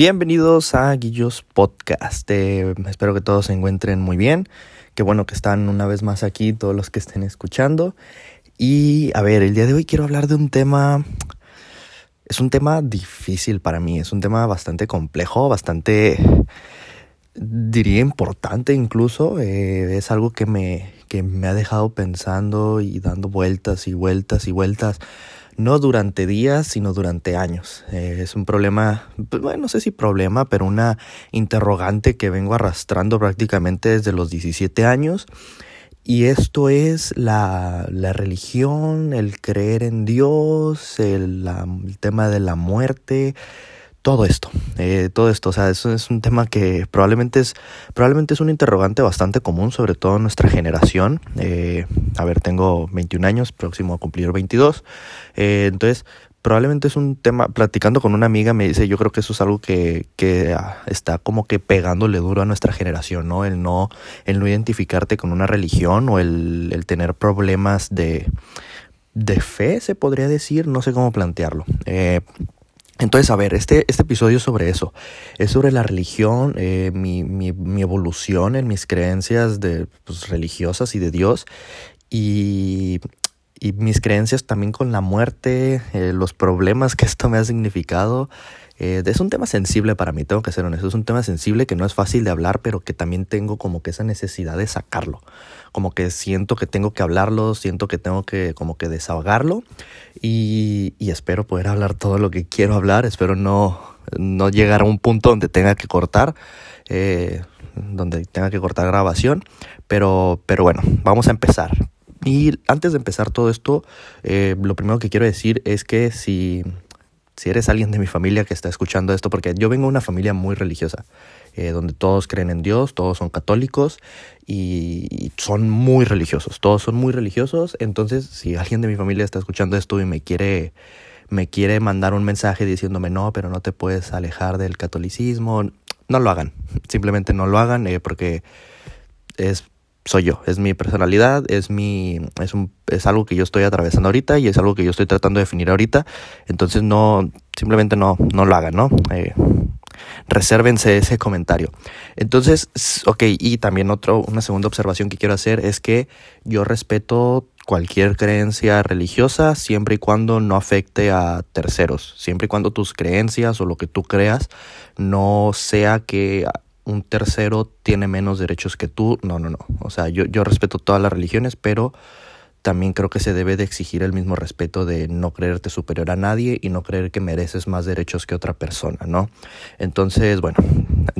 Bienvenidos a Guillos Podcast. Eh, espero que todos se encuentren muy bien. Qué bueno que están una vez más aquí todos los que estén escuchando. Y a ver, el día de hoy quiero hablar de un tema... Es un tema difícil para mí, es un tema bastante complejo, bastante, diría, importante incluso. Eh, es algo que me, que me ha dejado pensando y dando vueltas y vueltas y vueltas no durante días, sino durante años. Eh, es un problema, pues, bueno, no sé si problema, pero una interrogante que vengo arrastrando prácticamente desde los 17 años. Y esto es la, la religión, el creer en Dios, el, el tema de la muerte, todo esto, eh, todo esto, o sea, eso es un tema que probablemente es, probablemente es un interrogante bastante común, sobre todo en nuestra generación. Eh, a ver, tengo 21 años, próximo a cumplir 22. Eh, entonces, probablemente es un tema, platicando con una amiga me dice, yo creo que eso es algo que, que ah, está como que pegándole duro a nuestra generación, ¿no? El no, el no identificarte con una religión o el, el tener problemas de, de fe, se podría decir, no sé cómo plantearlo. Eh, entonces, a ver, este, este episodio es sobre eso. Es sobre la religión, eh, mi, mi, mi, evolución en mis creencias de, pues, religiosas y de Dios. Y, y, mis creencias también con la muerte, eh, los problemas que esto me ha significado. Eh, es un tema sensible para mí, tengo que ser honesto. Es un tema sensible que no es fácil de hablar, pero que también tengo como que esa necesidad de sacarlo como que siento que tengo que hablarlo, siento que tengo que como que desahogarlo y, espero poder hablar todo lo que quiero hablar, espero no, no llegar a un punto donde tenga que cortar, eh, donde tenga que cortar grabación, pero, pero bueno, vamos a empezar. Y antes de empezar todo esto, eh, lo primero que quiero decir es que si, si eres alguien de mi familia que está escuchando esto, porque yo vengo de una familia muy religiosa, eh, donde todos creen en Dios, todos son católicos y son muy religiosos, todos son muy religiosos, entonces si alguien de mi familia está escuchando esto y me quiere me quiere mandar un mensaje diciéndome no, pero no te puedes alejar del catolicismo, no lo hagan, simplemente no lo hagan eh, porque es soy yo, es mi personalidad, es mi es un es algo que yo estoy atravesando ahorita y es algo que yo estoy tratando de definir ahorita, entonces no simplemente no no lo hagan, ¿no? Eh, resérvense ese comentario. Entonces, ok, y también otro, una segunda observación que quiero hacer es que yo respeto cualquier creencia religiosa siempre y cuando no afecte a terceros, siempre y cuando tus creencias o lo que tú creas no sea que un tercero tiene menos derechos que tú, no, no, no, o sea, yo, yo respeto todas las religiones, pero también creo que se debe de exigir el mismo respeto de no creerte superior a nadie y no creer que mereces más derechos que otra persona, ¿no? Entonces, bueno,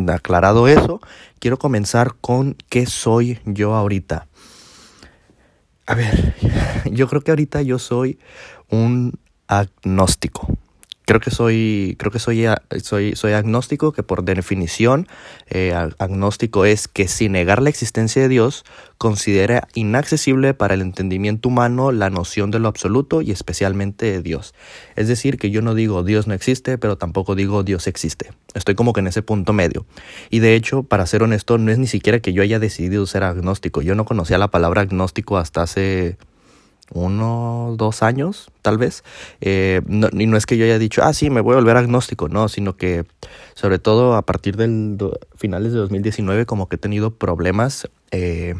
aclarado eso, quiero comenzar con qué soy yo ahorita. A ver, yo creo que ahorita yo soy un agnóstico creo que soy, creo que soy, soy, soy agnóstico, que por definición eh, agnóstico es que sin negar la existencia de Dios, considera inaccesible para el entendimiento humano la noción de lo absoluto y especialmente de Dios. Es decir, que yo no digo Dios no existe, pero tampoco digo Dios existe. Estoy como que en ese punto medio. Y de hecho, para ser honesto, no es ni siquiera que yo haya decidido ser agnóstico. Yo no conocía la palabra agnóstico hasta hace uno, dos años, tal vez. Eh, y no es que yo haya dicho, ah, sí, me voy a volver agnóstico, no, sino que sobre todo a partir del finales de 2019 como que he tenido problemas. Eh,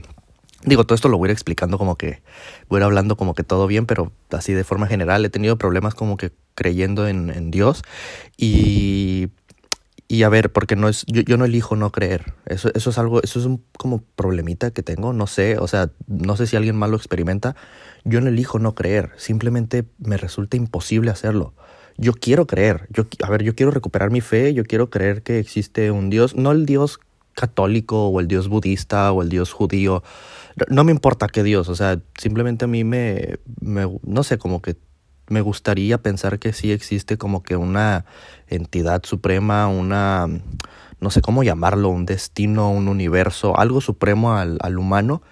digo, todo esto lo voy a ir explicando como que, voy a ir hablando como que todo bien, pero así de forma general he tenido problemas como que creyendo en, en Dios y y a ver, porque no es, yo, yo, no elijo no creer. Eso, eso es algo, eso es un como problemita que tengo, no sé, o sea, no sé si alguien más lo experimenta. Yo no elijo no creer, simplemente me resulta imposible hacerlo. Yo quiero creer, yo, a ver, yo quiero recuperar mi fe, yo quiero creer que existe un Dios, no el Dios católico o el Dios budista o el Dios judío, no me importa qué Dios, o sea, simplemente a mí me, me no sé, como que me gustaría pensar que sí existe como que una entidad suprema, una, no sé cómo llamarlo, un destino, un universo, algo supremo al, al humano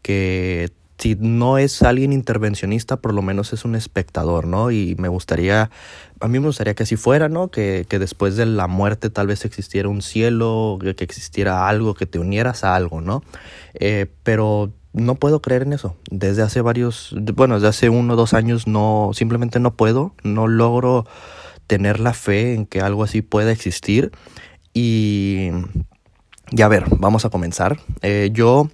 que si no es alguien intervencionista, por lo menos es un espectador, ¿no? Y me gustaría, a mí me gustaría que así fuera, ¿no? Que, que después de la muerte tal vez existiera un cielo, que, existiera algo, que te unieras a algo, ¿no? Eh, pero no puedo creer en eso. Desde hace varios, bueno, desde hace uno o dos años no, simplemente no puedo, no logro tener la fe en que algo así pueda existir. Y, y a ver, vamos a comenzar. Eh, yo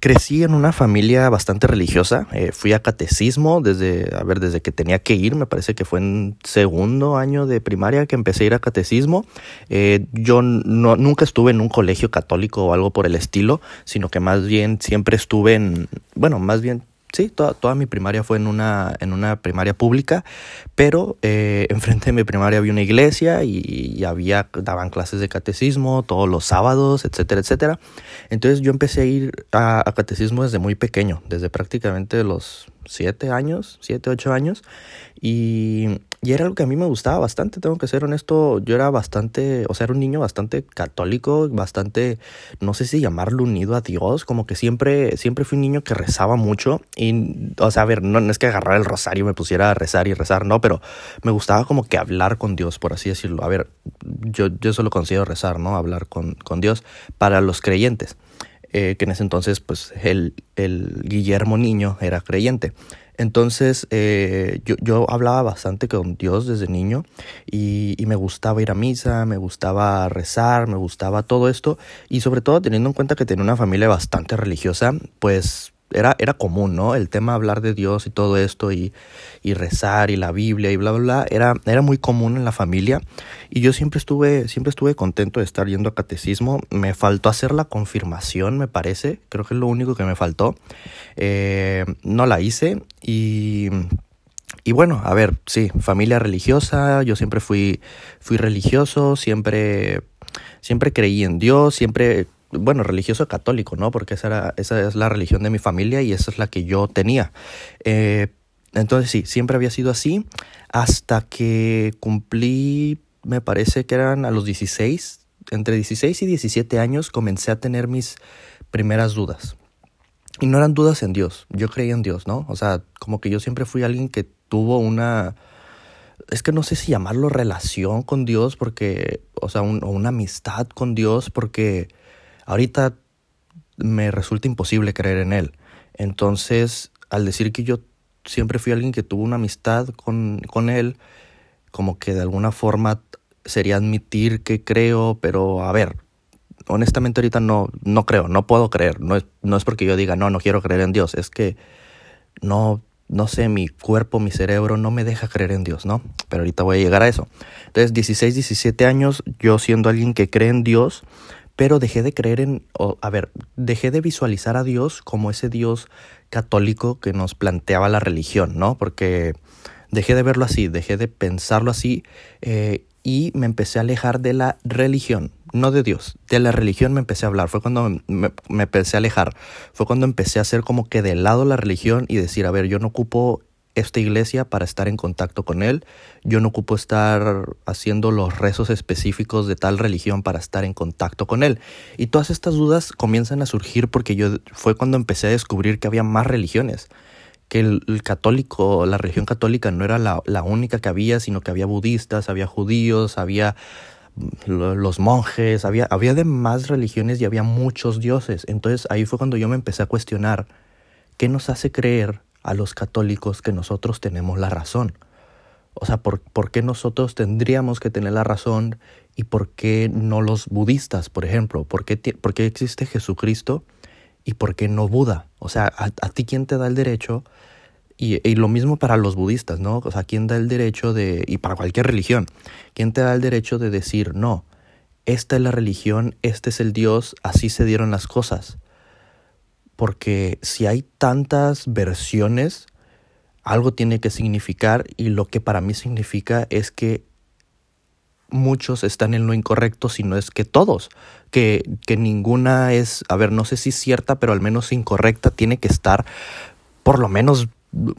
crecí en una familia bastante religiosa. Eh, fui a catecismo desde, a ver, desde que tenía que ir. Me parece que fue en segundo año de primaria que empecé a ir a catecismo. Eh, yo no, nunca estuve en un colegio católico o algo por el estilo, sino que más bien siempre estuve en, bueno, más bien sí, toda, toda, mi primaria fue en una, en una primaria pública, pero eh, enfrente de mi primaria había una iglesia y, había, daban clases de catecismo todos los sábados, etcétera, etcétera. Entonces yo empecé a ir a, a catecismo desde muy pequeño, desde prácticamente los siete años, siete, ocho años, y, y, era algo que a mí me gustaba bastante, tengo que ser honesto, yo era bastante, o sea, era un niño bastante católico, bastante, no sé si llamarlo unido a Dios, como que siempre, siempre fui un niño que rezaba mucho, y, o sea, a ver, no, es que agarrar el rosario y me pusiera a rezar y rezar, no, pero me gustaba como que hablar con Dios, por así decirlo, a ver, yo, yo solo considero rezar, ¿no? Hablar con, con Dios para los creyentes. Eh, que en ese entonces pues el, el Guillermo Niño era creyente. Entonces eh, yo, yo, hablaba bastante con Dios desde niño y, y, me gustaba ir a misa, me gustaba rezar, me gustaba todo esto. Y sobre todo teniendo en cuenta que tenía una familia bastante religiosa, pues era, era común, ¿no? El tema hablar de Dios y todo esto y, y, rezar y la Biblia y bla, bla, bla, era, era muy común en la familia y yo siempre estuve, siempre estuve contento de estar yendo a catecismo. Me faltó hacer la confirmación, me parece, creo que es lo único que me faltó. Eh, no la hice y... Y bueno, a ver, sí, familia religiosa, yo siempre fui, fui religioso, siempre, siempre creí en Dios, siempre bueno, religioso católico, ¿no? Porque esa, era, esa es la religión de mi familia y esa es la que yo tenía. Eh, entonces sí, siempre había sido así hasta que cumplí, me parece que eran a los 16, entre 16 y 17 años comencé a tener mis primeras dudas. Y no eran dudas en Dios, yo creía en Dios, ¿no? O sea, como que yo siempre fui alguien que tuvo una, es que no sé si llamarlo relación con Dios, porque, o sea, o una amistad con Dios, porque Ahorita me resulta imposible creer en él. Entonces, al decir que yo siempre fui alguien que tuvo una amistad con, con él, como que de alguna forma sería admitir que creo, pero a ver, honestamente ahorita no, no creo, no puedo creer. No es, no es porque yo diga, no, no quiero creer en Dios, es que no, no sé, mi cuerpo, mi cerebro no me deja creer en Dios, ¿no? Pero ahorita voy a llegar a eso. Entonces, 16, 17 años, yo siendo alguien que cree en Dios, pero dejé de creer en, a ver, dejé de visualizar a Dios como ese Dios católico que nos planteaba la religión, ¿no? Porque dejé de verlo así, dejé de pensarlo así eh, y me empecé a alejar de la religión, no de Dios, de la religión me empecé a hablar, fue cuando me, me empecé a alejar, fue cuando empecé a hacer como que de lado la religión y decir, a ver, yo no ocupo esta iglesia para estar en contacto con Él. Yo no ocupo estar haciendo los rezos específicos de tal religión para estar en contacto con Él. Y todas estas dudas comienzan a surgir porque yo fue cuando empecé a descubrir que había más religiones. Que el, católico, la religión católica no era la, la única que había, sino que había budistas, había judíos, había los monjes, había, había religiones y había muchos dioses. Entonces ahí fue cuando yo me empecé a cuestionar qué nos hace creer a los católicos que nosotros tenemos la razón. O sea, ¿por, ¿por, qué nosotros tendríamos que tener la razón y por qué no los budistas, por ejemplo? ¿Por qué, por qué existe Jesucristo y por qué no Buda? O sea, ¿a, ti quién te da el derecho? Y, y, lo mismo para los budistas, ¿no? O sea, ¿quién da el derecho de, y para cualquier religión, ¿quién te da el derecho de decir, no, esta es la religión, este es el Dios, así se dieron las cosas? Porque si hay tantas versiones, algo tiene que significar y lo que para mí significa es que muchos están en lo incorrecto, si no es que todos, que, que ninguna es, a ver, no sé si cierta, pero al menos incorrecta, tiene que estar por lo menos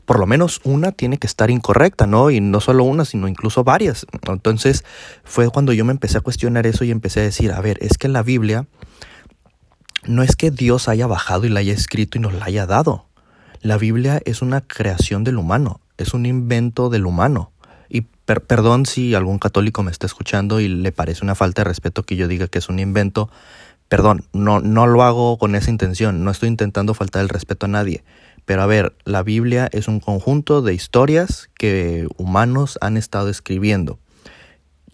por lo menos una tiene que estar incorrecta, ¿no? Y no solo una, sino incluso varias. Entonces fue cuando yo me empecé a cuestionar eso y empecé a decir, a ver, es que la Biblia no es que Dios haya bajado y la haya escrito y nos la haya dado. La Biblia es una creación del humano, es un invento del humano. Y perdón si algún católico me está escuchando y le parece una falta de respeto que yo diga que es un invento. Perdón, no, no lo hago con esa intención, no estoy intentando faltar el respeto a nadie. Pero a ver, la Biblia es un conjunto de historias que humanos han estado escribiendo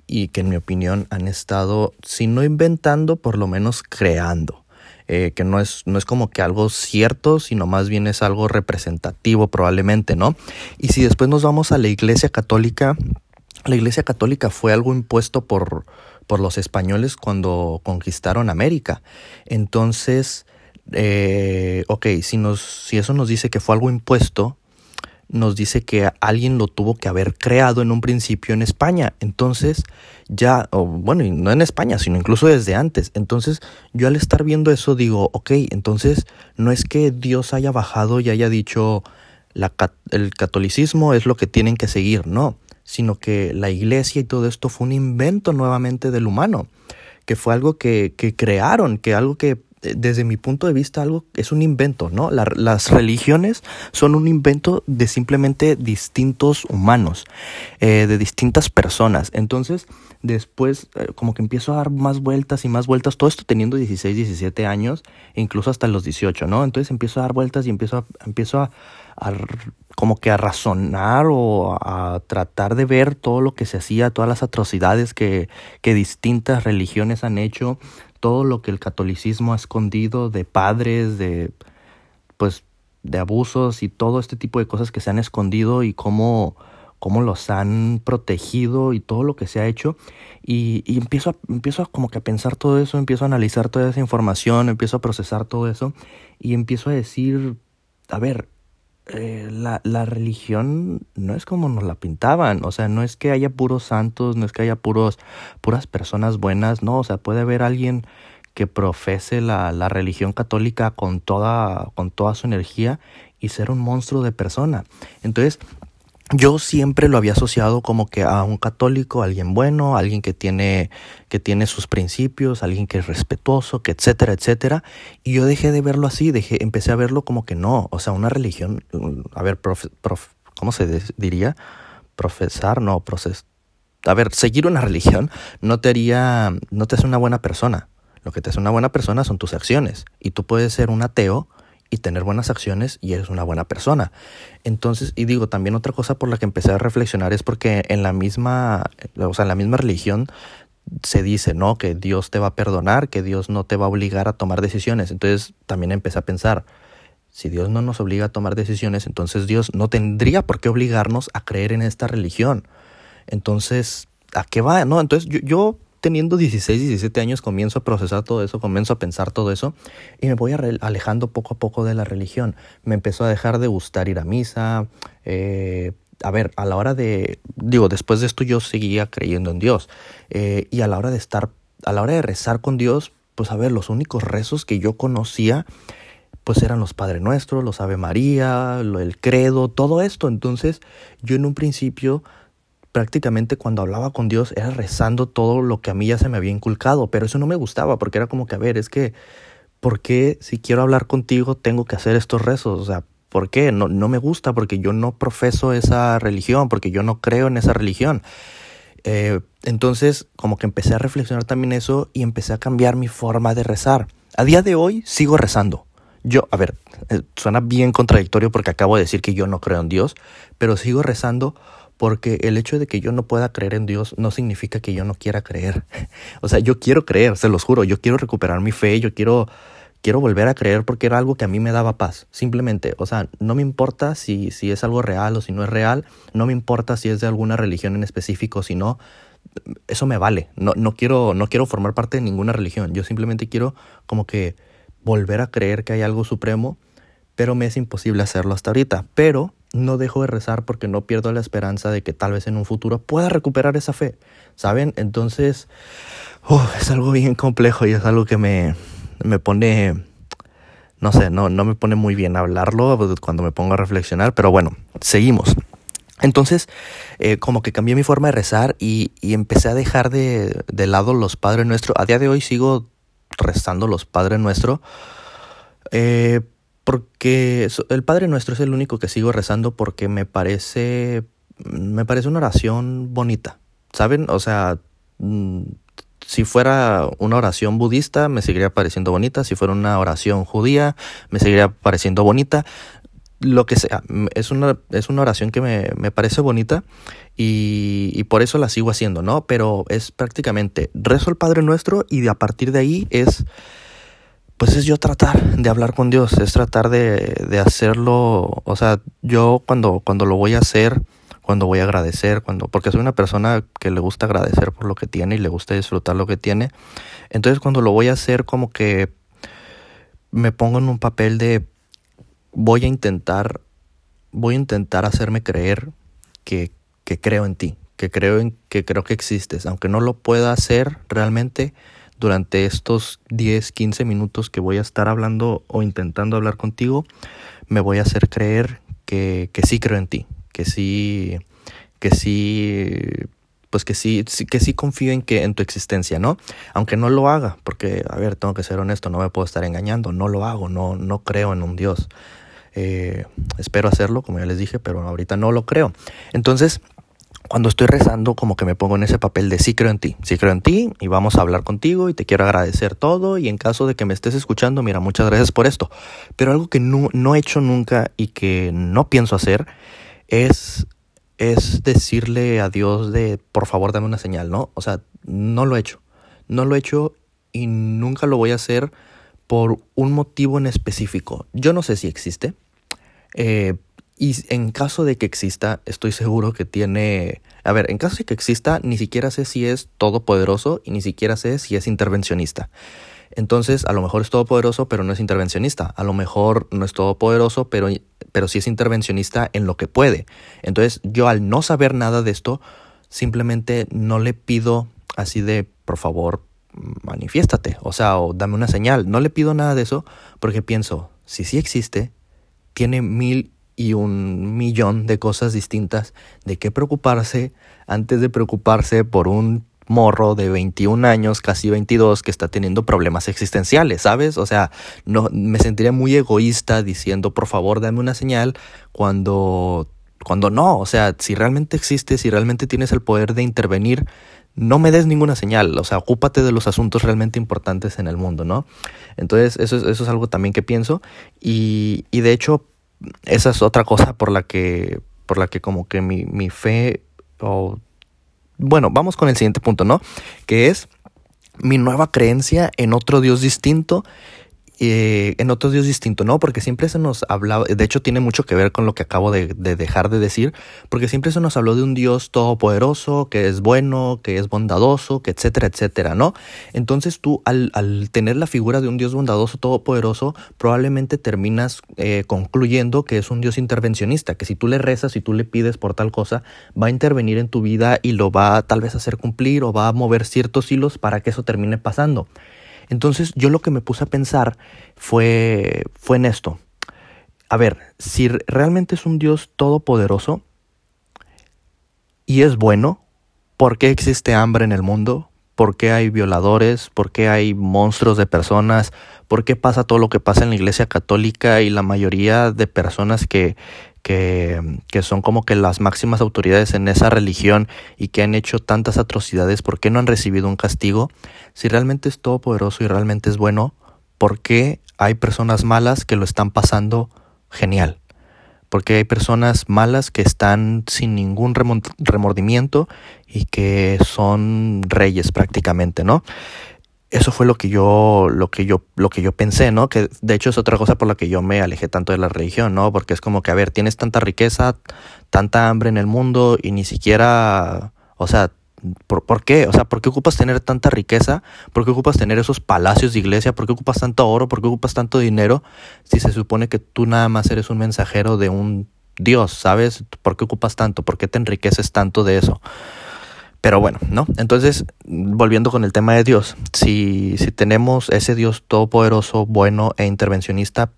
y que en mi opinión han estado, si no inventando, por lo menos creando. Eh, que no es, no es como que algo cierto, sino más bien es algo representativo probablemente, ¿no? Y si después nos vamos a la Iglesia Católica, la Iglesia Católica fue algo impuesto por, por los españoles cuando conquistaron América. Entonces, eh, ok, si, nos, si eso nos dice que fue algo impuesto, nos dice que alguien lo tuvo que haber creado en un principio en España. Entonces, ya, o bueno, no en España, sino incluso desde antes. Entonces, yo al estar viendo eso digo, ok, entonces no es que Dios haya bajado y haya dicho el catolicismo es lo que tienen que seguir, no, sino que la iglesia y todo esto fue un invento nuevamente del humano, que fue algo que, crearon, que algo que desde mi punto de vista, algo es un invento, ¿no? las religiones son un invento de simplemente distintos humanos, eh, de distintas personas. Entonces, después, eh, como que empiezo a dar más vueltas y más vueltas, todo esto teniendo 16, 17 años, incluso hasta los 18, ¿no? Entonces empiezo a dar vueltas y empiezo a, empiezo a, como que a razonar o a tratar de ver todo lo que se hacía, todas las atrocidades que, que distintas religiones han hecho, todo lo que el catolicismo ha escondido de padres, de pues de abusos y todo este tipo de cosas que se han escondido y cómo, cómo los han protegido y todo lo que se ha hecho. Y, empiezo, empiezo a como que a pensar todo eso, empiezo a analizar toda esa información, empiezo a procesar todo eso y empiezo a decir, a ver, eh, la, la, religión no es como nos la pintaban, o sea, no es que haya puros santos, no es que haya puros, puras personas buenas, no, o sea, puede haber alguien que profese la, la religión católica con toda, con toda su energía y ser un monstruo de persona. Entonces, yo siempre lo había asociado como que a un católico, alguien bueno, alguien que tiene, que tiene sus principios, alguien que es respetuoso, que etcétera, etcétera. Y yo dejé de verlo así, dejé, empecé a verlo como que no, o sea, una religión, a ver, prof, ¿cómo se diría? Profesar, no, proces, a ver, seguir una religión no te haría, no te hace una buena persona. Lo que te hace una buena persona son tus acciones. Y tú puedes ser un ateo y tener buenas acciones y eres una buena persona. Entonces, y digo, también otra cosa por la que empecé a reflexionar es porque en la misma, o sea, en la misma religión se dice, ¿no? Que Dios te va a perdonar, que Dios no te va a obligar a tomar decisiones. Entonces, también empecé a pensar, si Dios no nos obliga a tomar decisiones, entonces Dios no tendría por qué obligarnos a creer en esta religión. Entonces, ¿a qué va? No, entonces yo, yo teniendo 16, 17 años comienzo a procesar todo eso, comienzo a pensar todo eso y me voy alejando poco a poco de la religión. Me empezó a dejar de gustar ir a misa. Eh, a ver, a la hora de, digo, después de esto yo seguía creyendo en Dios eh, y a la hora de estar, a la hora de rezar con Dios, pues a ver, los únicos rezos que yo conocía pues eran los Padre Nuestros, los Ave María, el credo, todo esto. Entonces yo en un principio prácticamente cuando hablaba con Dios era rezando todo lo que a mí ya se me había inculcado, pero eso no me gustaba porque era como que, a ver, es que, ¿por qué si quiero hablar contigo tengo que hacer estos rezos? O sea, ¿por qué? No, no me gusta porque yo no profeso esa religión, porque yo no creo en esa religión. Eh, entonces, como que empecé a reflexionar también eso y empecé a cambiar mi forma de rezar. A día de hoy sigo rezando. Yo, a ver, eh, suena bien contradictorio porque acabo de decir que yo no creo en Dios, pero sigo rezando porque el hecho de que yo no pueda creer en Dios no significa que yo no quiera creer. O sea, yo quiero creer, se los juro, yo quiero recuperar mi fe, yo quiero quiero volver a creer porque era algo que a mí me daba paz, simplemente, o sea, no me importa si si es algo real o si no es real, no me importa si es de alguna religión en específico, si no eso me vale. No no quiero no quiero formar parte de ninguna religión, yo simplemente quiero como que volver a creer que hay algo supremo, pero me es imposible hacerlo hasta ahorita, pero no dejo de rezar porque no pierdo la esperanza de que tal vez en un futuro pueda recuperar esa fe, ¿saben? Entonces, es algo bien complejo y es algo que me, me pone, no sé, no, no me pone muy bien hablarlo cuando me pongo a reflexionar, pero bueno, seguimos. Entonces, eh, como que cambié mi forma de rezar y, y empecé a dejar de, de, lado los Padres Nuestros. A día de hoy sigo rezando los Padres Nuestros. Eh, porque el Padre Nuestro es el único que sigo rezando porque me parece me parece una oración bonita, ¿saben? O sea, mm, si fuera una oración budista me seguiría pareciendo bonita, si fuera una oración judía me seguiría pareciendo bonita. lo que sea. Es una, es una oración que me, me parece bonita y, y, por eso la sigo haciendo, ¿no? Pero es prácticamente rezo el Padre Nuestro y a partir de ahí es, pues es yo tratar de hablar con Dios, es tratar de, de hacerlo, o sea, yo cuando, cuando lo voy a hacer, cuando voy a agradecer, cuando, porque soy una persona que le gusta agradecer por lo que tiene y le gusta disfrutar lo que tiene, entonces cuando lo voy a hacer como que me pongo en un papel de voy a intentar, voy a intentar hacerme creer que, que creo en ti, que creo en que creo que existes, aunque no lo pueda hacer realmente durante estos 10, 15 minutos que voy a estar hablando o intentando hablar contigo, me voy a hacer creer que, que sí creo en ti, que sí, que sí, pues que sí, que sí confío en que en tu existencia, ¿no? Aunque no lo haga, porque, a ver, tengo que ser honesto, no me puedo estar engañando, no lo hago, no, no creo en un Dios. Eh, espero hacerlo, como ya les dije, pero ahorita no lo creo. Entonces, cuando estoy rezando, como que me pongo en ese papel de sí creo en ti, sí creo en ti y vamos a hablar contigo y te quiero agradecer todo y en caso de que me estés escuchando, mira, muchas gracias por esto. Pero algo que no, he hecho nunca y que no pienso hacer es, es decirle a Dios de, por favor, dame una señal, ¿no? O sea, no lo he hecho. No lo he hecho y nunca lo voy a hacer por un motivo en específico. Yo no sé si existe, eh, y en caso de que exista, estoy seguro que tiene... A ver, en caso de que exista, ni siquiera sé si es todopoderoso y ni siquiera sé si es intervencionista. Entonces, a lo mejor es todopoderoso, pero no es intervencionista. A lo mejor no es todopoderoso, pero, pero sí es intervencionista en lo que puede. Entonces, yo al no saber nada de esto, simplemente no le pido así de, por favor, manifiéstate. O sea, o dame una señal. No le pido nada de eso porque pienso, si sí existe, tiene mil y un millón de cosas distintas de qué preocuparse antes de preocuparse por un morro de 21 años, casi 22, que está teniendo problemas existenciales, ¿sabes? O sea, no me sentiría muy egoísta diciendo, por favor, dame una señal cuando cuando no, o sea, si realmente existe, si realmente tienes el poder de intervenir, no me des ninguna señal, o sea, ocúpate de los asuntos realmente importantes en el mundo, ¿no? Entonces, eso es, eso es algo también que pienso y, y de hecho, esa es otra cosa por la que, por la que como que mi, mi fe, o bueno, vamos con el siguiente punto, ¿no? Que es mi nueva creencia en otro Dios distinto eh, en otros dios distinto, ¿no? Porque siempre se nos hablaba, de hecho tiene mucho que ver con lo que acabo de, dejar de decir, porque siempre se nos habló de un Dios todopoderoso, que es bueno, que es bondadoso, que etcétera, etcétera, ¿no? Entonces tú al, tener la figura de un Dios bondadoso, todopoderoso, probablemente terminas eh, concluyendo que es un Dios intervencionista, que si tú le rezas, si tú le pides por tal cosa, va a intervenir en tu vida y lo va tal vez a hacer cumplir o va a mover ciertos hilos para que eso termine pasando. Entonces yo lo que me puse a pensar fue, fue en esto. A ver, si realmente es un Dios todopoderoso y es bueno, ¿por qué existe hambre en el mundo? ¿Por qué hay violadores? ¿Por qué hay monstruos de personas? ¿Por qué pasa todo lo que pasa en la Iglesia Católica y la mayoría de personas que, que, son como que las máximas autoridades en esa religión y que han hecho tantas atrocidades, ¿por qué no han recibido un castigo? Si realmente es todopoderoso y realmente es bueno, ¿por qué hay personas malas que lo están pasando genial? Porque hay personas malas que están sin ningún remordimiento y que son reyes prácticamente, ¿no? eso fue lo que yo lo que yo lo que yo pensé no que de hecho es otra cosa por la que yo me alejé tanto de la religión no porque es como que a ver tienes tanta riqueza tanta hambre en el mundo y ni siquiera o sea ¿Por, ¿Por, qué? O sea, ¿por qué ocupas tener tanta riqueza? ¿Por qué ocupas tener esos palacios de iglesia? ¿Por qué ocupas tanto oro? ¿Por qué ocupas tanto dinero? Si se supone que tú nada más eres un mensajero de un Dios, ¿sabes? ¿Por qué ocupas tanto? ¿Por qué te enriqueces tanto de eso? Pero bueno, ¿no? Entonces, volviendo con el tema de Dios, si, si tenemos ese Dios todopoderoso, bueno e intervencionista,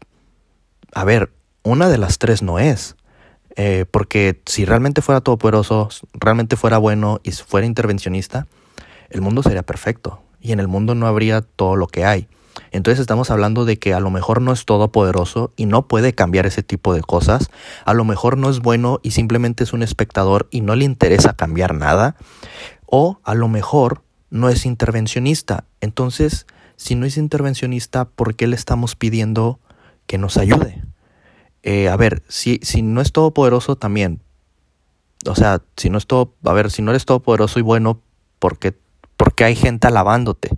a ver, una de las tres no es. Eh, porque si realmente fuera todopoderoso, realmente fuera bueno y fuera intervencionista, el mundo sería perfecto y en el mundo no habría todo lo que hay. Entonces estamos hablando de que a lo mejor no es todopoderoso y no puede cambiar ese tipo de cosas. A lo mejor no es bueno y simplemente es un espectador y no le interesa cambiar nada. O a lo mejor no es intervencionista. Entonces, si no es intervencionista, ¿por qué le estamos pidiendo que nos ayude? Eh, a ver, si, si no es todopoderoso también, o sea, si no es todo, a ver, si no eres todopoderoso y bueno, ¿por qué, porque hay gente alabándote?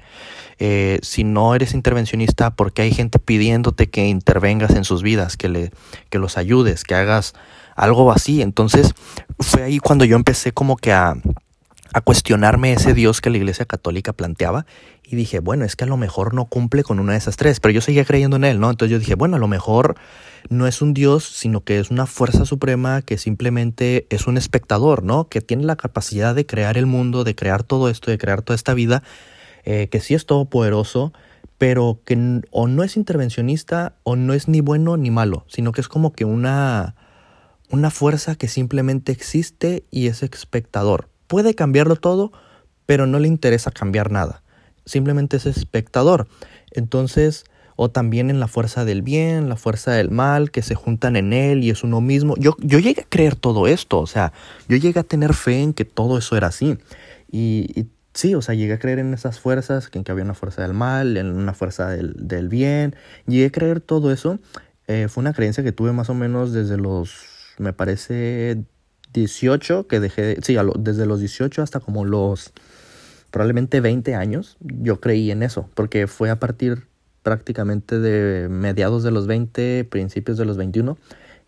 Eh, si no eres intervencionista, porque hay gente pidiéndote que intervengas en sus vidas, que, le, que los ayudes, que hagas algo así. Entonces fue ahí cuando yo empecé como que a, a cuestionarme ese Dios que la Iglesia Católica planteaba y dije, bueno, es que a lo mejor no cumple con una de esas tres, pero yo seguía creyendo en él, ¿no? Entonces yo dije, bueno, a lo mejor no es un Dios, sino que es una fuerza suprema que simplemente es un espectador, ¿no? Que tiene la capacidad de crear el mundo, de crear todo esto, de crear toda esta vida, eh, que sí es todopoderoso, pero que o no es intervencionista o no es ni bueno ni malo, sino que es como que una, una fuerza que simplemente existe y es espectador puede cambiarlo todo, pero no le interesa cambiar nada. Simplemente es espectador. Entonces, o también en la fuerza del bien, la fuerza del mal, que se juntan en él y es uno mismo. Yo, yo llegué a creer todo esto, o sea, yo llegué a tener fe en que todo eso era así. Y, sí, o sea, llegué a creer en esas fuerzas, que en que había una fuerza del mal, en una fuerza del, del bien. Llegué a creer todo eso. Eh, fue una creencia que tuve más o menos desde los, me parece, 18 que dejé, sí, desde los 18 hasta como los probablemente 20 años, yo creí en eso, porque fue a partir prácticamente de mediados de los 20, principios de los 21,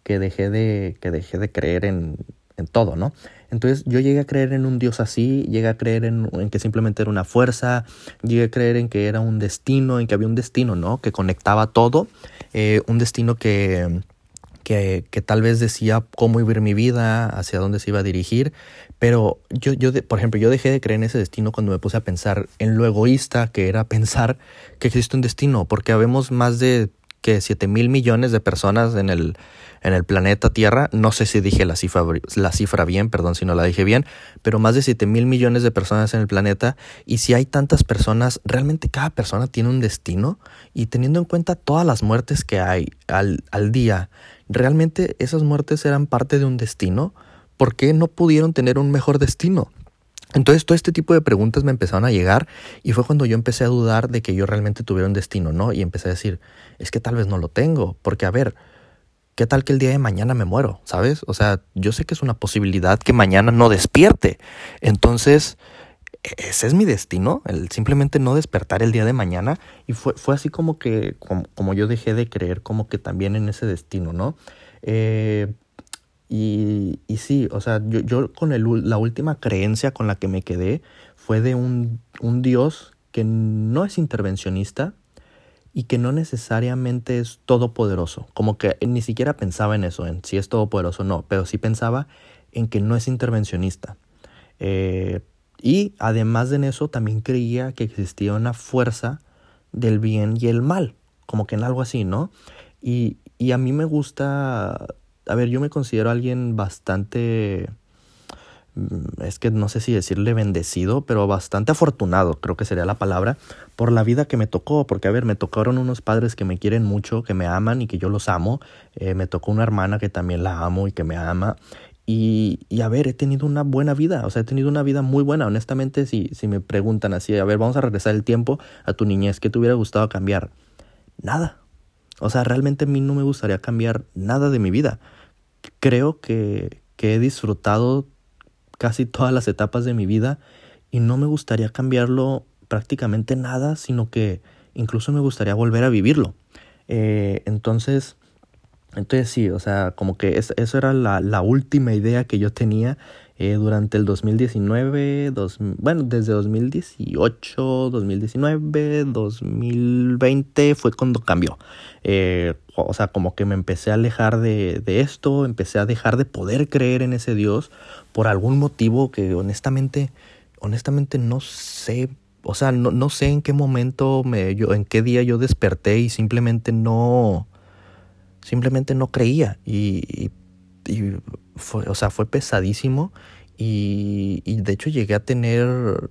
que dejé de, que dejé de creer en, en todo, ¿no? Entonces yo llegué a creer en un Dios así, llegué a creer en, en, que simplemente era una fuerza, llegué a creer en que era un destino, en que había un destino, ¿no? Que conectaba todo, eh, un destino que, que, tal vez decía cómo iba a mi vida, hacia dónde se iba a dirigir, pero yo, yo por ejemplo, yo dejé de creer en ese destino cuando me puse a pensar en lo egoísta que era pensar que existe un destino, porque habemos más de que 7 mil millones de personas en el, en el planeta Tierra. No sé si dije la cifra, la cifra bien, perdón si no la dije bien, pero más de 7 mil millones de personas en el planeta. Y si hay tantas personas, realmente cada persona tiene un destino. Y teniendo en cuenta todas las muertes que hay al, al día, ¿realmente esas muertes eran parte de un destino? ¿Por qué no pudieron tener un mejor destino? Entonces todo este tipo de preguntas me empezaron a llegar y fue cuando yo empecé a dudar de que yo realmente tuviera un destino, ¿no? Y empecé a decir, es que tal vez no lo tengo, porque a ver, ¿qué tal que el día de mañana me muero? ¿Sabes? O sea, yo sé que es una posibilidad que mañana no despierte. Entonces, ese es mi destino, el simplemente no despertar el día de mañana. Y fue, fue así como que, como yo dejé de creer como que también en ese destino, ¿no? Eh, y, y sí, o sea, yo, yo con el, la última creencia con la que me quedé fue de un, un Dios que no es intervencionista y que no necesariamente es todopoderoso. Como que ni siquiera pensaba en eso, en si es todopoderoso o no, pero sí pensaba en que no es intervencionista. Eh, y además de eso, también creía que existía una fuerza del bien y el mal, como que en algo así, ¿no? Y, y a mí me gusta a ver, yo me considero alguien bastante, mm, es que no sé si decirle bendecido, pero bastante afortunado, creo que sería la palabra, por la vida que me tocó, porque a ver, me tocaron unos padres que me quieren mucho, que me aman y que yo los amo, eh, me tocó una hermana que también la amo y que me ama, y, a ver, he tenido una buena vida, o sea, he tenido una vida muy buena. Honestamente, si, si me preguntan así, a ver, vamos a regresar el tiempo a tu niñez, ¿qué te hubiera gustado cambiar? Nada, o sea, realmente a mí no me gustaría cambiar nada de mi vida. Creo que, que he disfrutado casi todas las etapas de mi vida y no me gustaría cambiarlo prácticamente nada, sino que incluso me gustaría volver a vivirlo. Eh, entonces, entonces sí, o sea, como que es, eso era la, la, última idea que yo tenía eh, durante el 2019, dos, bueno, desde 2018, 2019, 2020 fue cuando cambió. Eh, o sea, como que me empecé a alejar de, de, esto, empecé a dejar de poder creer en ese Dios por algún motivo que honestamente, honestamente no sé. O sea, no, no sé en qué momento, me, yo, en qué día yo desperté y simplemente no, simplemente no creía. Y, y, fue, o sea, fue pesadísimo y, y, de hecho llegué a tener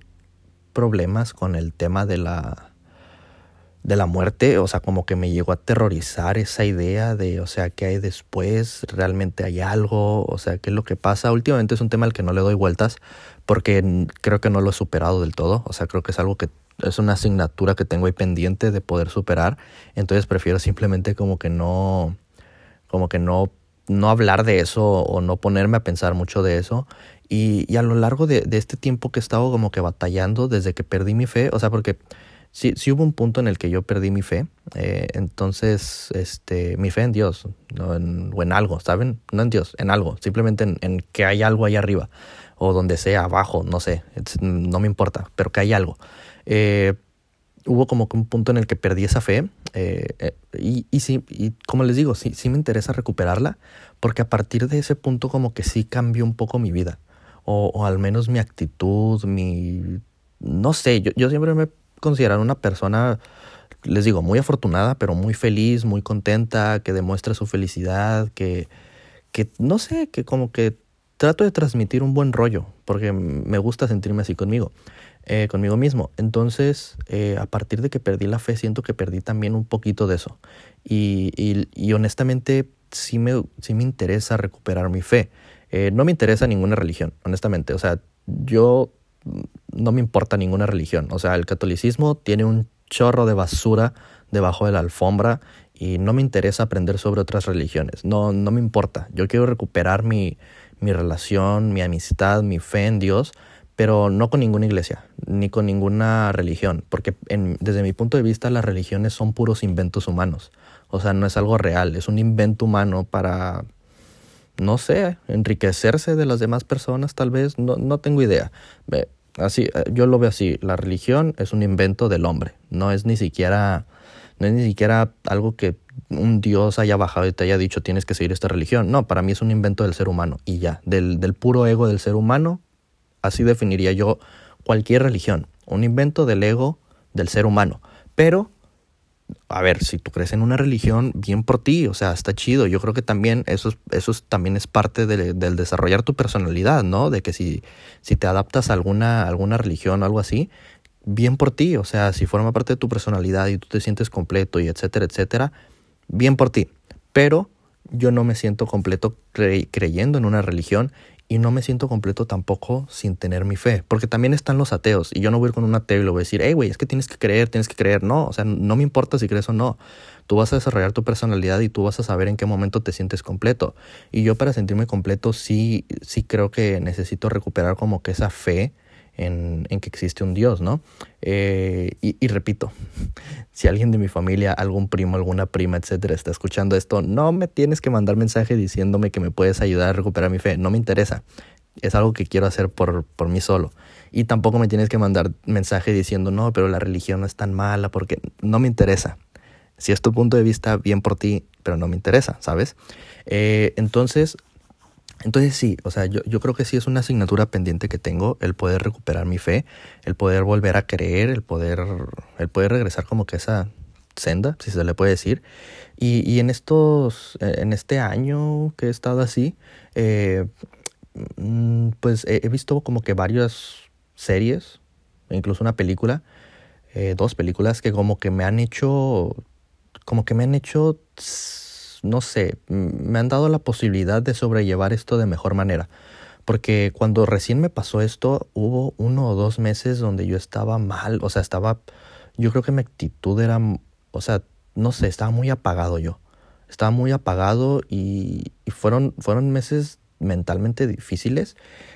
problemas con el tema de la de la muerte, o sea, como que me llegó a aterrorizar esa idea de, o sea, ¿qué hay después? ¿Realmente hay algo? O sea, ¿qué es lo que pasa? Últimamente es un tema al que no le doy vueltas porque creo que no lo he superado del todo, o sea, creo que es algo que es una asignatura que tengo ahí pendiente de poder superar, entonces prefiero simplemente como que no como que no, no hablar de eso o no ponerme a pensar mucho de eso. Y, y a lo largo de, de, este tiempo que he estado como que batallando desde que perdí mi fe, o sea, porque sí, sí hubo un punto en el que yo perdí mi fe, eh, entonces, este, mi fe en Dios, no en, o en algo, ¿saben? No en Dios, en algo, simplemente en, que hay algo ahí arriba, o donde sea, abajo, no sé, no me importa, pero que hay algo. Eh, hubo como que un punto en el que perdí esa fe eh, eh, y, y, sí, y como les digo, sí, sí me interesa recuperarla porque a partir de ese punto como que sí cambió un poco mi vida o, o al menos mi actitud, mi... no sé, yo, yo siempre me considerado una persona, les digo, muy afortunada, pero muy feliz, muy contenta, que demuestra su felicidad, que, que no sé, que como que trato de transmitir un buen rollo, porque me gusta sentirme así conmigo eh, conmigo mismo. Entonces, eh, a partir de que perdí la fe, siento que perdí también un poquito de eso. Y, y, y honestamente, sí me, sí me interesa recuperar mi fe. Eh, no me interesa ninguna religión, honestamente. O sea, yo no me importa ninguna religión. O sea, el catolicismo tiene un chorro de basura debajo de la alfombra y no me interesa aprender sobre otras religiones. No, no me importa. Yo quiero recuperar mi, mi relación, mi amistad, mi fe en Dios pero no con ninguna iglesia, ni con ninguna religión, porque en, desde mi punto de vista las religiones son puros inventos humanos, o sea, no es algo real, es un invento humano para, no sé, enriquecerse de las demás personas tal vez, no, no tengo idea. Así, eh, yo lo veo así, la religión es un invento del hombre, no es ni siquiera, no es ni siquiera algo que un dios haya bajado y te haya dicho tienes que seguir esta religión. No, para mí es un invento del ser humano y ya, del, del puro ego del ser humano Así definiría yo cualquier religión, un invento del ego del ser humano. Pero, a ver, si tú crees en una religión, bien por ti, o sea, está chido. Yo creo que también eso, eso también es parte de, del desarrollar tu personalidad, ¿no? De que si, si te adaptas a alguna, alguna religión o algo así, bien por ti, o sea, si forma parte de tu personalidad y tú te sientes completo y etcétera, etcétera, bien por ti. Pero yo no me siento completo creyendo en una religión y no me siento completo tampoco sin tener mi fe, porque también están los ateos y yo no voy a ir con un ateo y le voy a decir, hey, güey, es que tienes que creer, tienes que creer, no, o sea, no me importa si crees o no, tú vas a desarrollar tu personalidad y tú vas a saber en qué momento te sientes completo. Y yo para sentirme completo sí, sí creo que necesito recuperar como que esa fe en, que existe un Dios, ¿no? Eh, y, y, repito, si alguien de mi familia, algún primo, alguna prima, etcétera, está escuchando esto, no me tienes que mandar mensaje diciéndome que me puedes ayudar a recuperar mi fe, no me interesa. Es algo que quiero hacer por, por mí solo. Y tampoco me tienes que mandar mensaje diciendo, no, pero la religión no es tan mala, porque no me interesa. Si es tu punto de vista, bien por ti, pero no me interesa, ¿sabes? Eh, entonces, entonces sí, o sea, yo, yo creo que sí es una asignatura pendiente que tengo, el poder recuperar mi fe, el poder volver a creer, el poder, el poder regresar como que esa senda, si se le puede decir. Y, y en estos, en este año que he estado así, eh, mm, pues he, he, visto como que varias series, incluso una película, eh, dos películas que como que me han hecho, como que me han hecho no sé, me han dado la posibilidad de sobrellevar esto de mejor manera. Porque cuando recién me pasó esto, hubo uno o dos meses donde yo estaba mal, o sea, estaba, yo creo que mi actitud era, o sea, no sé, estaba muy apagado yo. Estaba muy apagado y, y fueron, fueron meses mentalmente difíciles.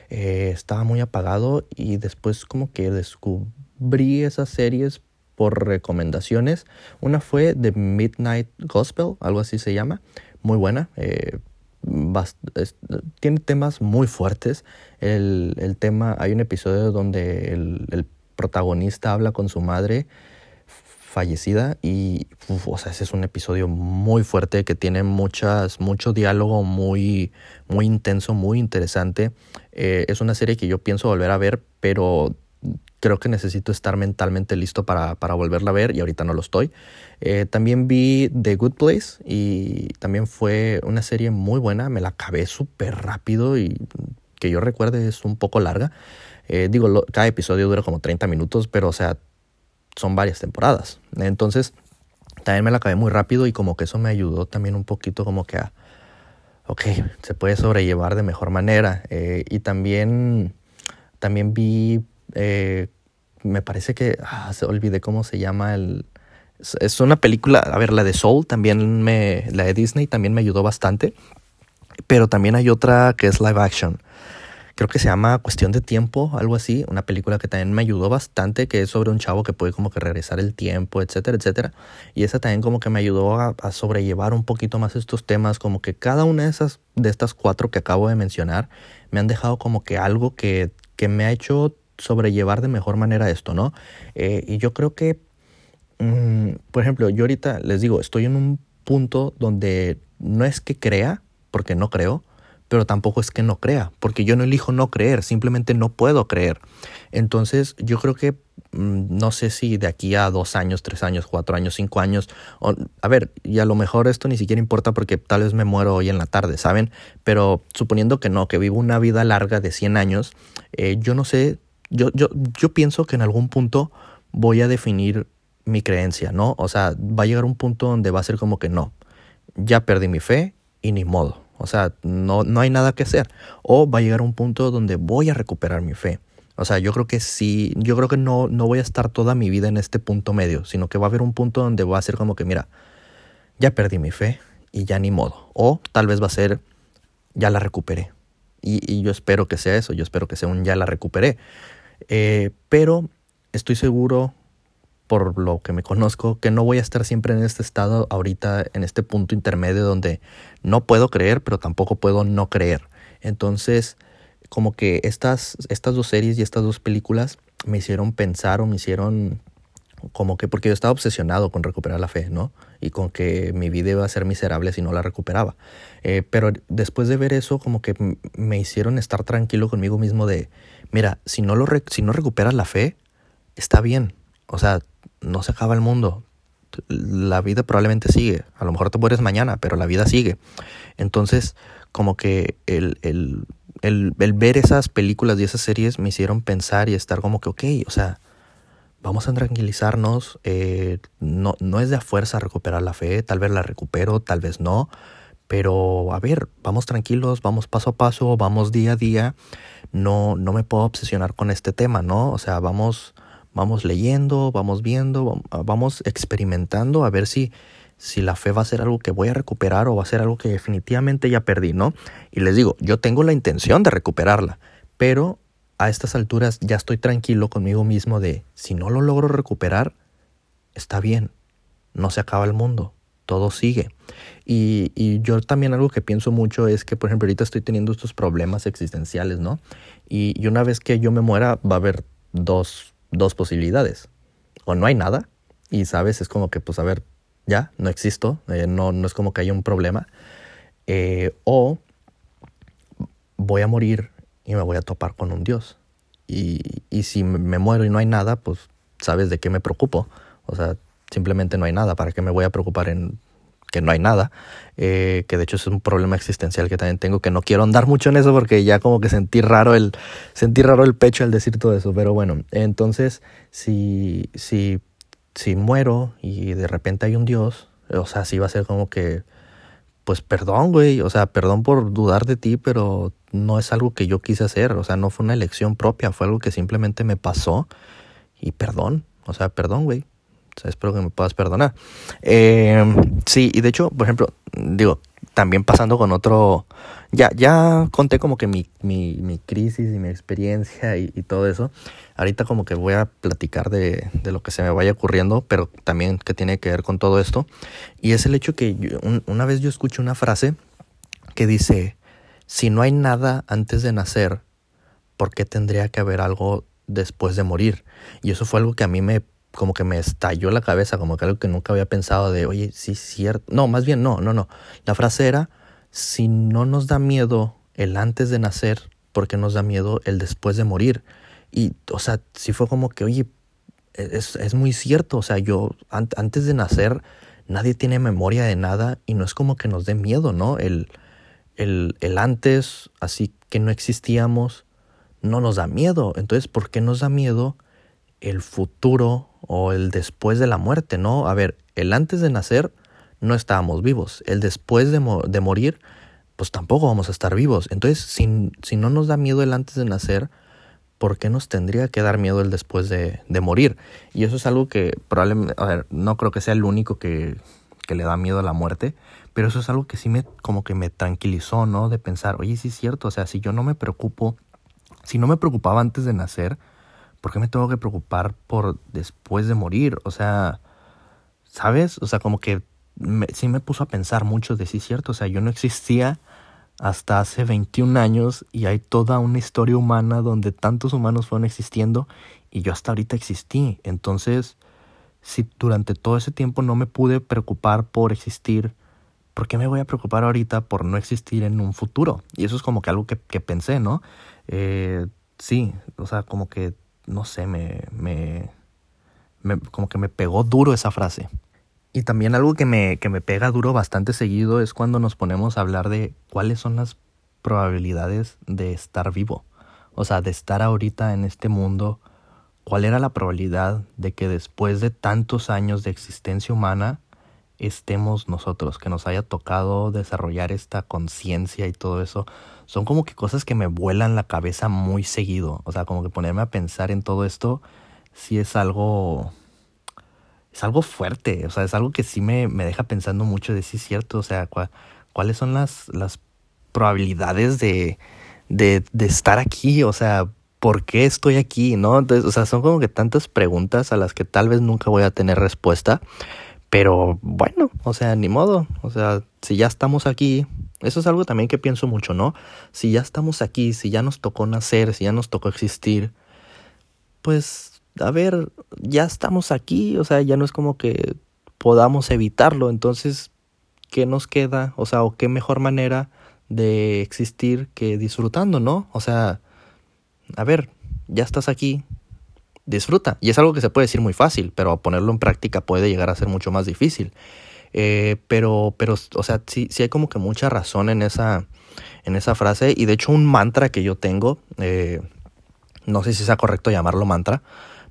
Eh, estaba muy apagado y después como que descubrí esas series por recomendaciones. Una fue The Midnight Gospel, algo así se llama, muy buena. Eh, tiene temas muy fuertes. El, el, tema, hay un episodio donde el, el, protagonista habla con su madre fallecida y uf, o sea, ese es un episodio muy fuerte que tiene muchas, mucho diálogo muy, muy intenso, muy interesante. Eh, es una serie que yo pienso volver a ver, pero creo que necesito estar mentalmente listo para, para volverla a ver y ahorita no lo estoy. Eh, también vi The Good Place y también fue una serie muy buena, me la acabé súper rápido y que yo recuerde es un poco larga. Eh, digo, lo, cada episodio dura como 30 minutos, pero o sea, son varias temporadas. Entonces, también me la acabé muy rápido y como que eso me ayudó también un poquito como que a, ok, se puede sobrellevar de mejor manera. Eh, y también, también vi eh, me parece que ah, se olvidé cómo se llama el, Es, una película, a ver, la de Soul también me, la de Disney también me ayudó bastante, pero también hay otra que es live action. Creo que se llama Cuestión de Tiempo, algo así, una película que también me ayudó bastante, que es sobre un chavo que puede como que regresar el tiempo, etcétera, etcétera. Y esa también como que me ayudó a, a sobrellevar un poquito más estos temas, como que cada una de esas, de estas cuatro que acabo de mencionar, me han dejado como que algo que, que me ha hecho sobrellevar de mejor manera esto, ¿no? Eh, y yo creo que, mm, por ejemplo, yo ahorita les digo, estoy en un punto donde no es que crea, porque no creo, pero tampoco es que no crea, porque yo no elijo no creer, simplemente no puedo creer. Entonces yo creo que mm, no sé si de aquí a dos años, tres años, cuatro años, cinco años, a ver, y a lo mejor esto ni siquiera importa porque tal vez me muero hoy en la tarde, ¿saben? Pero suponiendo que no, que vivo una vida larga de 100 años, eh, yo no sé yo, yo, yo pienso que en algún punto voy a definir mi creencia, ¿no? O sea, va a llegar un punto donde va a ser como que no, ya perdí mi fe y ni modo. O sea, no, no hay nada que hacer. O va a llegar un punto donde voy a recuperar mi fe. O sea, yo creo que sí, yo creo que no, no voy a estar toda mi vida en este punto medio, sino que va a haber un punto donde va a ser como que, mira, ya perdí mi fe y ya ni modo. O tal vez va a ser, ya la recuperé. Y, y yo espero que sea eso, yo espero que sea un ya la recuperé. Eh, pero estoy seguro, por lo que me conozco, que no voy a estar siempre en este estado ahorita, en este punto intermedio donde no puedo creer, pero tampoco puedo no creer. Entonces, como que estas, estas dos series y estas dos películas me hicieron pensar o me hicieron como que porque yo estaba obsesionado con recuperar la fe, ¿no? Y con que mi vida iba a ser miserable si no la recuperaba. Eh, pero después de ver eso, como que me hicieron estar tranquilo conmigo mismo de, mira, si no, lo si no recuperas la fe, está bien. O sea, no se acaba el mundo. La vida probablemente sigue. A lo mejor te mueres mañana, pero la vida sigue. Entonces, como que el, el, el, ver esas películas y esas series me hicieron pensar y estar como que, ok, o sea, vamos a tranquilizarnos. Eh, no, no es de a fuerza recuperar la fe. Tal vez la recupero, tal vez no. Pero a ver, vamos tranquilos, vamos paso a paso, vamos día a día. No, no me puedo obsesionar con este tema, ¿no? O sea, vamos, vamos leyendo, vamos viendo, vamos experimentando a ver si, si la fe va a ser algo que voy a recuperar o va a ser algo que definitivamente ya perdí, ¿no? Y les digo, yo tengo la intención de recuperarla, pero a estas alturas ya estoy tranquilo conmigo mismo de si no lo logro recuperar, está bien, no se acaba el mundo todo sigue. Y, yo también algo que pienso mucho es que, por ejemplo, ahorita estoy teniendo estos problemas existenciales, ¿no? Y, y una vez que yo me muera, va a haber dos, dos, posibilidades. O no hay nada, y sabes, es como que, pues, a ver, ya, no existo, eh, no, no es como que haya un problema. Eh, o voy a morir y me voy a topar con un Dios. Y, y si me muero y no hay nada, pues, ¿sabes de qué me preocupo? O sea, simplemente no hay nada. ¿Para qué me voy a preocupar en que no hay nada? Eh, que de hecho es un problema existencial que también tengo, que no quiero andar mucho en eso porque ya como que sentí raro el, sentí raro el pecho al decir todo eso. Pero bueno, entonces si, si, si muero y de repente hay un Dios, o sea, sí va a ser como que, pues perdón, güey, o sea, perdón por dudar de ti, pero no es algo que yo quise hacer, o sea, no fue una elección propia, fue algo que simplemente me pasó y perdón, o sea, perdón, güey espero que me puedas perdonar. Eh, sí, y de hecho, por ejemplo, digo, también pasando con otro, ya, ya conté como que mi, mi, mi crisis y mi experiencia y, todo eso. Ahorita como que voy a platicar de, de, lo que se me vaya ocurriendo, pero también que tiene que ver con todo esto. Y es el hecho que una vez yo escuché una frase que dice, si no hay nada antes de nacer, ¿por qué tendría que haber algo después de morir? Y eso fue algo que a mí me como que me estalló la cabeza, como que algo que nunca había pensado de, oye, sí, cierto. No, más bien, no, no, no. La frase era, si no nos da miedo el antes de nacer, ¿por qué nos da miedo el después de morir? Y, o sea, sí fue como que, oye, es, es muy cierto, o sea, yo antes de nacer nadie tiene memoria de nada y no es como que nos dé miedo, ¿no? El, el, el antes, así que no existíamos, no nos da miedo. Entonces, ¿por qué nos da miedo el futuro o el después de la muerte, ¿no? A ver, el antes de nacer no estábamos vivos, el después de, de morir, pues tampoco vamos a estar vivos. Entonces, si, si, no nos da miedo el antes de nacer, ¿por qué nos tendría que dar miedo el después de, de morir? Y eso es algo que probablemente, a ver, no creo que sea el único que, que le da miedo a la muerte, pero eso es algo que sí me, como que me tranquilizó, ¿no? De pensar, oye, sí es cierto, o sea, si yo no me preocupo, si no me preocupaba antes de nacer, ¿por qué me tengo que preocupar por después de morir? O sea, ¿sabes? O sea, como que sí me puso a pensar mucho de sí cierto, o sea, yo no existía hasta hace 21 años y hay toda una historia humana donde tantos humanos fueron existiendo y yo hasta ahorita existí. Entonces, si durante todo ese tiempo no me pude preocupar por existir, ¿por qué me voy a preocupar ahorita por no existir en un futuro? Y eso es como que algo que, pensé, ¿no? Eh, sí, o sea, como que, no sé, me, me, me, como que me pegó duro esa frase. Y también algo que me, que me pega duro bastante seguido es cuando nos ponemos a hablar de cuáles son las probabilidades de estar vivo. O sea, de estar ahorita en este mundo, cuál era la probabilidad de que después de tantos años de existencia humana estemos nosotros, que nos haya tocado desarrollar esta conciencia y todo eso, son como que cosas que me vuelan la cabeza muy seguido. O sea, como que ponerme a pensar en todo esto, sí es algo, es algo fuerte, o sea, es algo que sí me, me deja pensando mucho de si es cierto, o sea, cuáles son las, las probabilidades de, de, de estar aquí, o sea, ¿por qué estoy aquí? ¿No? O sea, son como que tantas preguntas a las que tal vez nunca voy a tener respuesta. Pero bueno, o sea, ni modo. O sea, si ya estamos aquí, eso es algo también que pienso mucho, ¿no? Si ya estamos aquí, si ya nos tocó nacer, si ya nos tocó existir, pues, a ver, ya estamos aquí, o sea, ya no es como que podamos evitarlo. Entonces, ¿qué nos queda? O sea, o qué mejor manera de existir que disfrutando, ¿no? O sea, a ver, ya estás aquí, disfruta. Y es algo que se puede decir muy fácil, pero ponerlo en práctica puede llegar a ser mucho más difícil. Eh, pero, pero, o sea, sí, sí hay como que mucha razón en esa, en esa frase. Y de hecho, un mantra que yo tengo, eh, no sé si sea correcto llamarlo mantra,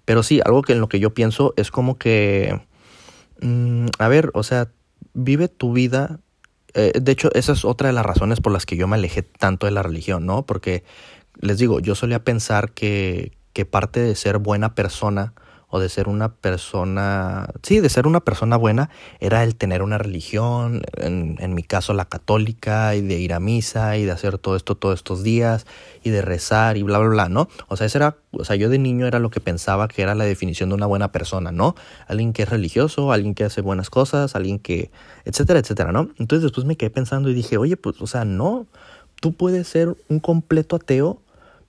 pero sí, algo que en lo que yo pienso es como que, mm, a ver, o sea, vive tu vida. Eh, de hecho, esa es otra de las razones por las que yo me alejé tanto de la religión, ¿no? Porque les digo, yo solía pensar que, que parte de ser buena persona o de ser una persona, sí, de ser una persona buena, era el tener una religión, en, en, mi caso la católica, y de ir a misa, y de hacer todo esto todos estos días, y de rezar, y bla, bla, bla, ¿no? O sea, ese era, o sea, yo de niño era lo que pensaba que era la definición de una buena persona, ¿no? Alguien que es religioso, alguien que hace buenas cosas, alguien que, etcétera, etcétera, ¿no? Entonces después me quedé pensando y dije, oye, pues, o sea, no, tú puedes ser un completo ateo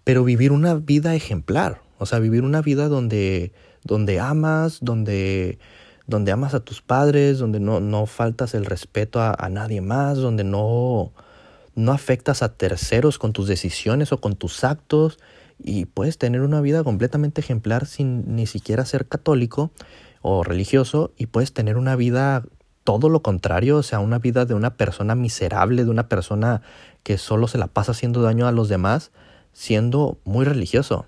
pero vivir una vida ejemplar, o sea, vivir una vida donde, donde amas, donde, donde amas a tus padres, donde no, no faltas el respeto a, a nadie más, donde no, no afectas a terceros con tus decisiones o con tus actos y puedes tener una vida completamente ejemplar sin ni siquiera ser católico o religioso y puedes tener una vida todo lo contrario, o sea, una vida de una persona miserable, de una persona que solo se la pasa haciendo daño a los demás siendo muy religioso.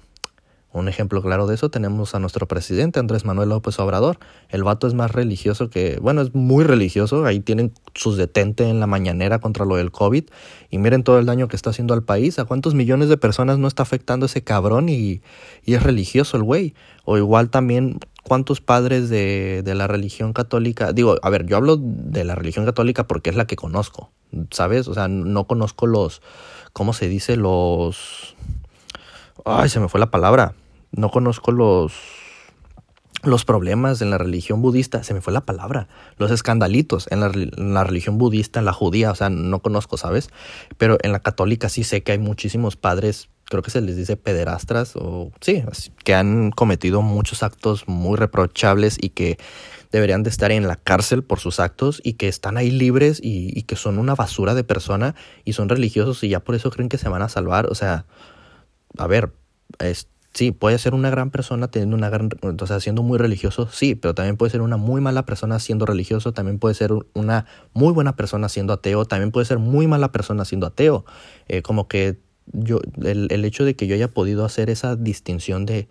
Un ejemplo claro de eso tenemos a nuestro presidente Andrés Manuel López Obrador. El vato es más religioso que, bueno, es muy religioso. Ahí tienen sus detente en la mañanera contra lo del COVID. Y miren todo el daño que está haciendo al país. ¿A cuántos millones de personas no está afectando ese cabrón? Y, y es religioso el güey. O igual también, ¿cuántos padres de, de la religión católica? Digo, a ver, yo hablo de la religión católica porque es la que conozco, ¿sabes? O sea, no conozco los ¿cómo se dice? Los... Ay, se me fue la palabra. No conozco los los problemas en la religión budista, se me fue la palabra, los escandalitos en la, en la, religión budista, en la judía, o sea, no conozco, ¿sabes? Pero en la católica sí sé que hay muchísimos padres, creo que se les dice pederastras, o sí, que han cometido muchos actos muy reprochables y que deberían de estar en la cárcel por sus actos y que están ahí libres y, que son una basura de persona y son religiosos y ya por eso creen que se van a salvar. O sea, a ver, es, sí, puede ser una gran persona teniendo una gran, o sea, siendo muy religioso, sí, pero también puede ser una muy mala persona siendo religioso, también puede ser una muy buena persona siendo ateo, también puede ser muy mala persona siendo ateo. Eh, como que yo, el, el hecho de que yo haya podido hacer esa distinción de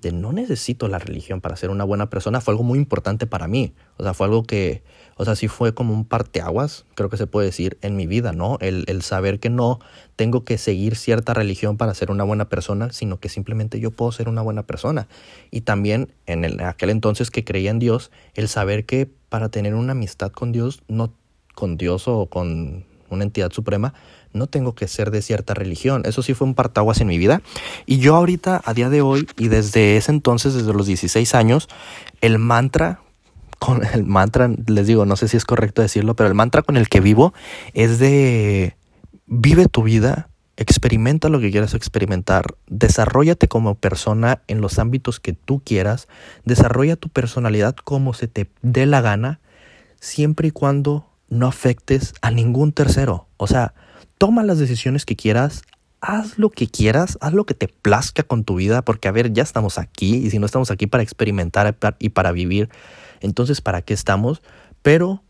de no necesito la religión para ser una buena persona fue algo muy importante para mí. O sea, fue algo que, o sea, sí fue como un parteaguas, creo que se puede decir, en mi vida, ¿no? El, el saber que no tengo que seguir cierta religión para ser una buena persona, sino que simplemente yo puedo ser una buena persona. Y también en, el, aquel entonces que creía en Dios, el saber que para tener una amistad con Dios, no con Dios o con una entidad suprema, no tengo que ser de cierta religión. Eso sí fue un partaguas en mi vida. Y yo ahorita, a día de hoy, y desde ese entonces, desde los 16 años, el mantra, con el mantra, les digo, no sé si es correcto decirlo, pero el mantra con el que vivo es de vive tu vida, experimenta lo que quieras experimentar, desarrollate como persona en los ámbitos que tú quieras, desarrolla tu personalidad como se te dé la gana, siempre y cuando no afectes a ningún tercero. O sea, toma las decisiones que quieras, haz lo que quieras, haz lo que te plazca con tu vida, porque a ver, ya estamos aquí y si no estamos aquí para experimentar y para vivir, entonces ¿para qué estamos? Pero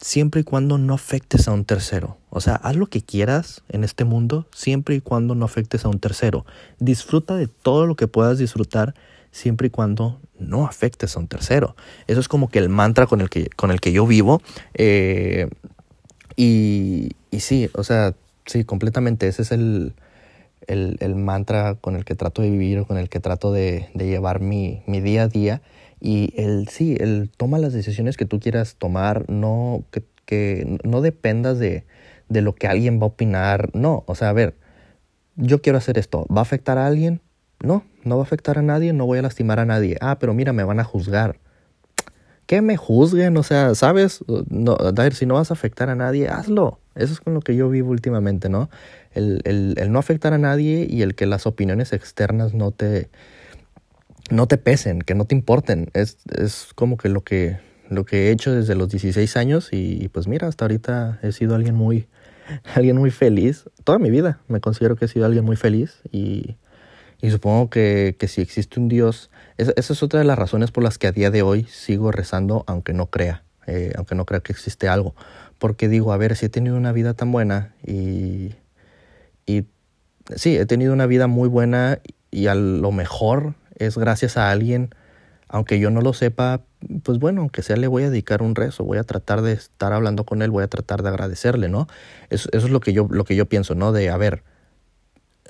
siempre y cuando no afectes a un tercero. O sea, haz lo que quieras en este mundo, siempre y cuando no afectes a un tercero. Disfruta de todo lo que puedas disfrutar, siempre y cuando no afectes a un tercero. Eso es como que el mantra con el que, con el que yo vivo. Eh, y sí, o sea, Sí, completamente. Ese es el, el, mantra con el que trato de vivir o con el que trato de, llevar mi, mi, día a día. Y el sí, el toma las decisiones que tú quieras tomar, no, que, que no dependas de, de lo que alguien va a opinar. No, o sea, a ver, yo quiero hacer esto. ¿Va a afectar a alguien? No, no va a afectar a nadie, no voy a lastimar a nadie. Ah, pero mira, me van a juzgar. Que me juzguen, o sea, ¿sabes? No, a ver, si no vas a afectar a nadie, hazlo. Eso es con lo que yo vivo últimamente, ¿no? El, el, el, no afectar a nadie y el que las opiniones externas no te, no te pesen, que no te importen. Es, es como que lo, que lo que he hecho desde los 16 años y, pues mira, hasta ahorita he sido alguien muy, alguien muy feliz. Toda mi vida me considero que he sido alguien muy feliz y, y supongo que, que, si existe un Dios, esa, esa, es otra de las razones por las que a día de hoy sigo rezando aunque no crea, eh, aunque no crea que existe algo porque digo, a ver, si he tenido una vida tan buena y, y sí, he tenido una vida muy buena y a lo mejor es gracias a alguien, aunque yo no lo sepa, pues bueno, aunque sea le voy a dedicar un rezo, voy a tratar de estar hablando con él, voy a tratar de agradecerle, ¿no? Eso, es lo que, yo, lo que yo pienso, ¿no? De, a ver,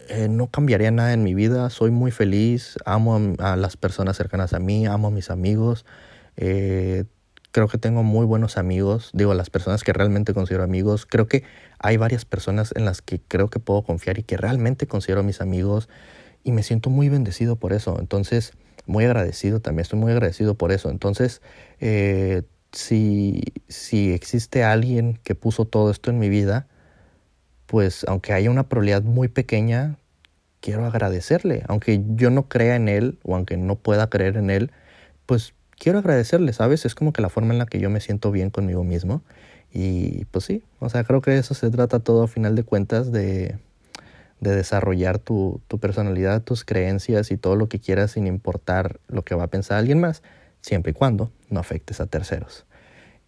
eh, no cambiaría nada en mi vida, soy muy feliz, amo a, a, las personas cercanas a mí, amo a mis amigos, eh, creo que tengo muy buenos amigos, digo, las personas que realmente considero amigos, creo que hay varias personas en las que creo que puedo confiar y que realmente considero mis amigos y me siento muy bendecido por eso, entonces, muy agradecido también, estoy muy agradecido por eso, entonces, eh, si, si existe alguien que puso todo esto en mi vida, pues aunque haya una probabilidad muy pequeña, quiero agradecerle, aunque yo no crea en él o aunque no pueda creer en él, pues quiero agradecerle, ¿sabes? Es como que la forma en la que yo me siento bien conmigo mismo. Y pues sí, o sea, creo que eso se trata todo a final de cuentas de, de desarrollar tu, tu, personalidad, tus creencias y todo lo que quieras sin importar lo que va a pensar alguien más, siempre y cuando no afectes a terceros.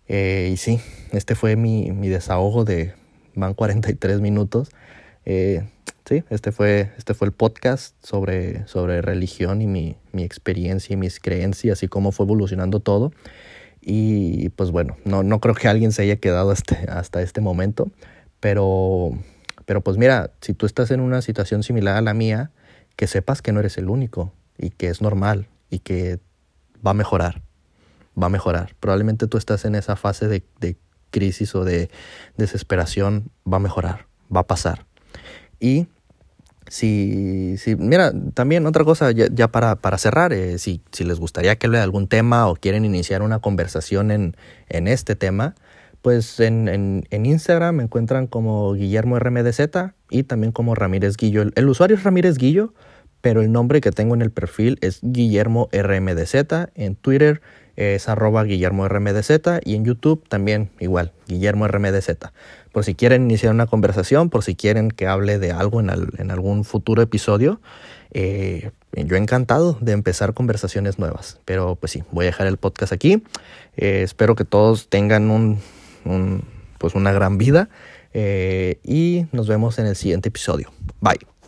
Eh, y sí, este fue mi, mi desahogo de van 43 minutos. Eh, sí, este fue, este fue el podcast sobre, sobre religión y mi, mi experiencia y mis creencias y cómo fue evolucionando todo. Y pues bueno, no, no creo que alguien se haya quedado hasta, hasta este momento, pero, pero pues mira, si tú estás en una situación similar a la mía, que sepas que no eres el único y que es normal y que va a mejorar, va a mejorar. Probablemente tú estás en esa fase de, de crisis o de desesperación, va a mejorar, va a pasar. Y si, si, mira, también otra cosa ya, para, para, cerrar, eh, si, si, les gustaría que hable de algún tema o quieren iniciar una conversación en, en este tema, pues en, en, en, Instagram me encuentran como Guillermo RMDZ y también como Ramírez Guillo. El, el, usuario es Ramírez Guillo, pero el nombre que tengo en el perfil es Guillermo RMDZ. En Twitter es arroba Guillermo RMDZ y en YouTube también igual, Guillermo RMDZ por si quieren iniciar una conversación, por si quieren que hable de algo en, al, en algún futuro episodio. Eh, yo encantado de empezar conversaciones nuevas. Pero pues sí, voy a dejar el podcast aquí. Eh, espero que todos tengan un, un, pues una gran vida. Eh, y nos vemos en el siguiente episodio. Bye.